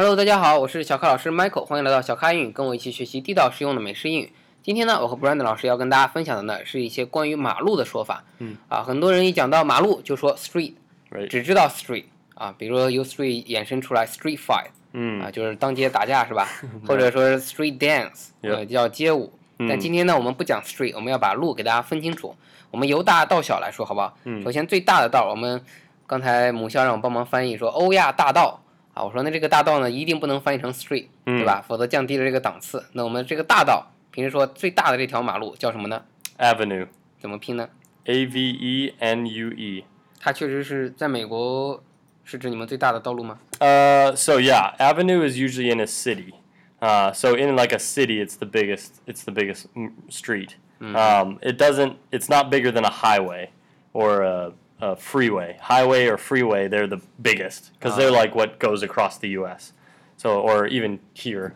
Hello，大家好，我是小咖老师 Michael，欢迎来到小咖英语，跟我一起学习地道实用的美式英语。今天呢，我和 Brandon 老师要跟大家分享的呢是一些关于马路的说法。嗯啊，很多人一讲到马路就说 street，Right. 只知道 street 啊，比如说由 street 衍生出来 street fight 嗯啊，就是当街打架是吧？或者说是 street dance，呃，叫街舞。但嗯今天呢，我们不讲 street，我们要把路给大家分清楚。我们由大到小来说，好不好？嗯首先最大的道，我们刚才母校让我帮忙翻译说欧亚大道啊，我说那这个大道呢一定不能翻译成 street，对嗯吧？否则降低了这个档次。那我们这个大道，平时说最大的这条马路叫什么呢？ Avenue. 怎么拼呢？ A V E N U E. 它确实是在美国是指你们最大的道路吗？ Uh, so yeah, avenue is usually in a city. Uh, so in like a city, it's the biggest. It's the biggest mm, street. Um, it doesn't. It's not bigger than a highway or a, a freeway. Highway or freeway, they're the biggest because they're like what goes across the U.S. So or even here.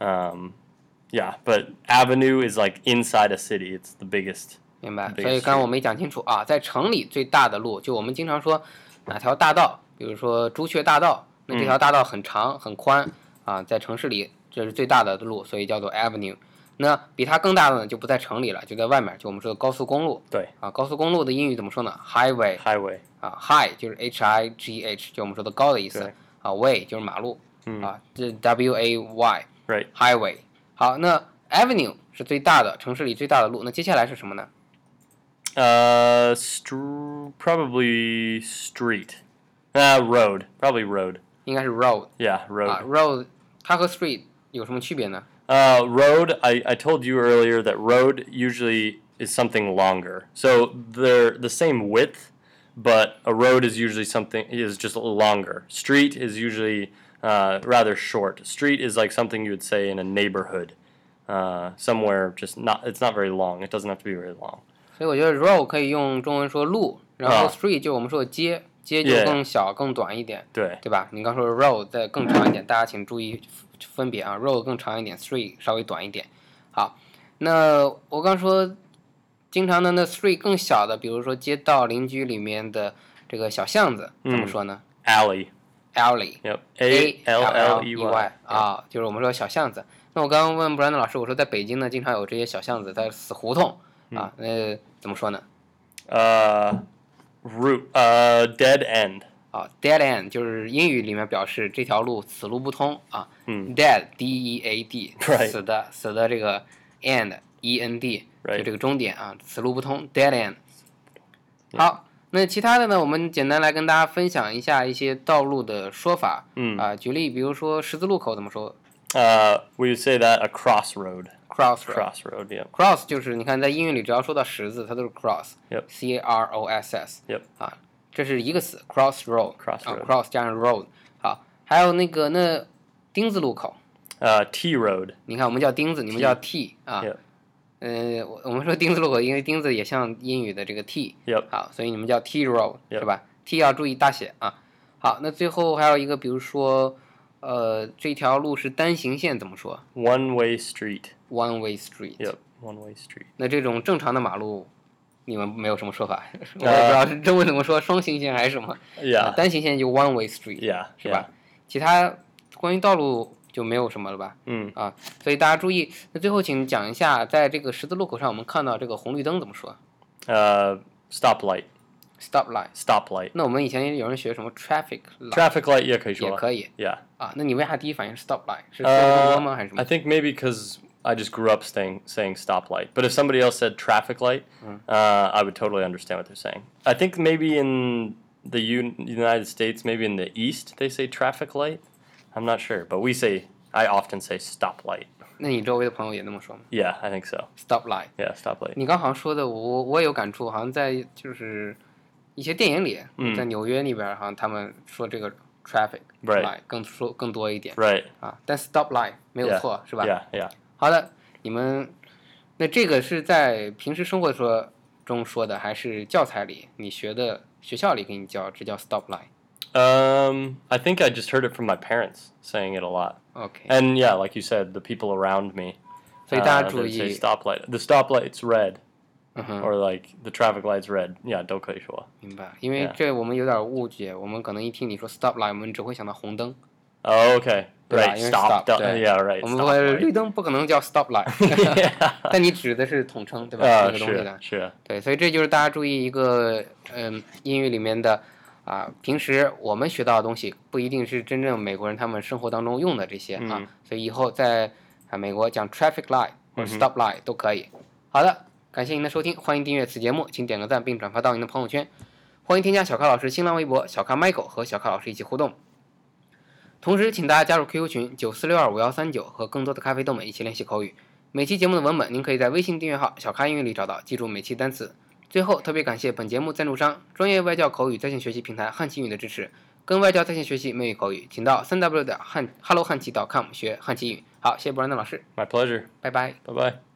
Um, yeah, but avenue is like inside a city. It's the biggest. 明白。 Big 所以刚刚我没讲清楚啊，在城里最大的路，就我们经常说哪条大道，比如说朱雀大道，那这条大道很长很宽啊，在城市里这是最大的路，所以叫做 avenue。 那比它更大的呢，就不在城里了，就在外面，就我们说的高速公路对啊。高速公路的英语怎么说呢？highway highway. 啊，high 就是 h i g h，就我们说的高的意思对啊，way 就是马路嗯啊，这 w a y Right. highway。好，那 avenue 是最大的城市里最大的路，那接下来是什么呢？Uh, str- probably street. Uh, road. Probably road. 应该是 road Yeah, 啊 road.，road 它和 street 有什么区别呢？Uh, road. I, I told you earlier that road usually is something longer. So they're the same width, but a road is usually something is just a little longer. Street is usually uh, rather short. Street is like something you would say in a neighborhood, uh, somewhere just not. It's not very long. It doesn't have to be very long. 所以我觉得 road 可以用中文说路，然后啊 street 就我们说的街， 街就更小更短一点，对，对吧？你刚说 road 再更长一点，大家请注意分别啊，road 更长一点，street 稍微短一点。好，那我刚说经常的那 street 更小的，比如说街道邻居里面的这个小巷子，怎么嗯说呢 alley.？alley。Yep. A A L L E Y. 啊，就是我们说小巷子。那我刚刚问布兰德老师，我说在北京呢，经常有这些小巷子，在死胡同啊，那怎么说呢？Uh, route. Uh, dead end. 啊，dead end 就是英语里面表示这条路此路不通啊。嗯 dead d e a d Right 死的死的这个 end e n d 就 Right 这个终点啊，此路不通 dead end。好，那其他的呢，我们简单来跟大家分享一下一些道路的说法。嗯啊，举例，比如说十字路口怎么说 Uh, we would say that a crossroad. ？crossroad。Crossroad. Yep. cross 就是你看在英语里只要说到十字，它都是 cross。Yep. C A R O S S。Yep. 啊，这是一个词，crossroad。Crossroad 啊，cross 加上 road。好，还有那个那丁字路口，Uh, T road. 你看我们叫钉子，你们叫 T 啊。Yep. 呃，我我们说钉子路口，因为钉子也像英语的这个 T，Yep. 好，所以你们叫 T road 是吧？T 要注意大写啊。好，那最后还有一个，比如说，呃，这条路是单行线，怎么说 One way street.？One way street。Yep. One way street. 那这种正常的马路，你们没有什么说法，我也不呃知道是中文怎么说，双行线还是什么？啊 Yeah. 单行线就 one way street，Yeah. 是吧？其他关于道路就没有什么了吧？Mm. 啊，所以大家注意。那最后请讲一下，在这个十字路口上，我们看到这个红绿灯怎么说 Uh, stoplight.？stop light。Stoplight. 那我们以前有人学什么 traffic light Traffic light. Yeah, 可以说。也可以 Yeah. 啊？那你为啥第一反应是 stop light？是说的更多吗？还是什么 I？think maybe because I just grew up saying saying stoplight. But if somebody else said traffic light, uh, I would totally understand what they're saying. I think maybe in the Un- United States, maybe in the East, they say traffic light. I'm not sure, but we say I often say stoplight. 那你周围的朋友也那么说吗 Yeah, I think so. ？stop light。 Yeah, stoplight. 你刚好像说的，我我也有感触，好像在就是一些电影里，嗯在纽约那边，好像他们说这个 traffic Right light 更说更多一点 Right. 啊，但 stop light 没有 Yeah. 错，是吧？ Yeah, yeah. 好的，你们那这个是在平时生活说中说的，还是教材里你学的学校里给你教，这叫 stop light？ Um, I think I just heard it from my parents saying it a lot. OK， And yeah, like you said, the people around me. 所以大家 uh, 注 they say 意， stoplight. The stoplight's red, 嗯哼， or like the traffic light's red. Yeah, 都可以说。明白，因为 Yeah. 这我们有点误解，我们可能一听你说 stop light，我们只会想到红灯 Oh, okay. 对吧因为 stop, 对 yeah, right, 我们说绿灯不可能叫 stop light，但你指的是统称，对吧？啊，那个东西的，是是，对，所以这就是大家注意一个，嗯，英语里面的啊，平时我们学到的东西不一定是真正美国人他们生活当中用的这些啊嗯，所以以后在啊美国讲 traffic light 或者 stop light 都可以。好的，感谢您的收听，欢迎订阅此节目，请点个赞并转发到您的朋友圈。欢迎添加小咖老师新浪微博小咖 Michael 和小咖老师一起互动。同时，请大家加入 QQ 群九四六二五幺三九，和更多的咖啡豆们一起练习口语。每期节目的文本您可以在微信订阅号“小咖英语”里找到，记住每期单词。最后，特别感谢本节目赞助商专业外教口语在线学习平台汉奇语的支持。跟外教在线学习美语口语，请到三 w 点汉 hello 汉奇 .com 学汉奇语。好，谢谢伯兰德老师，My pleasure. 拜拜。Bye bye.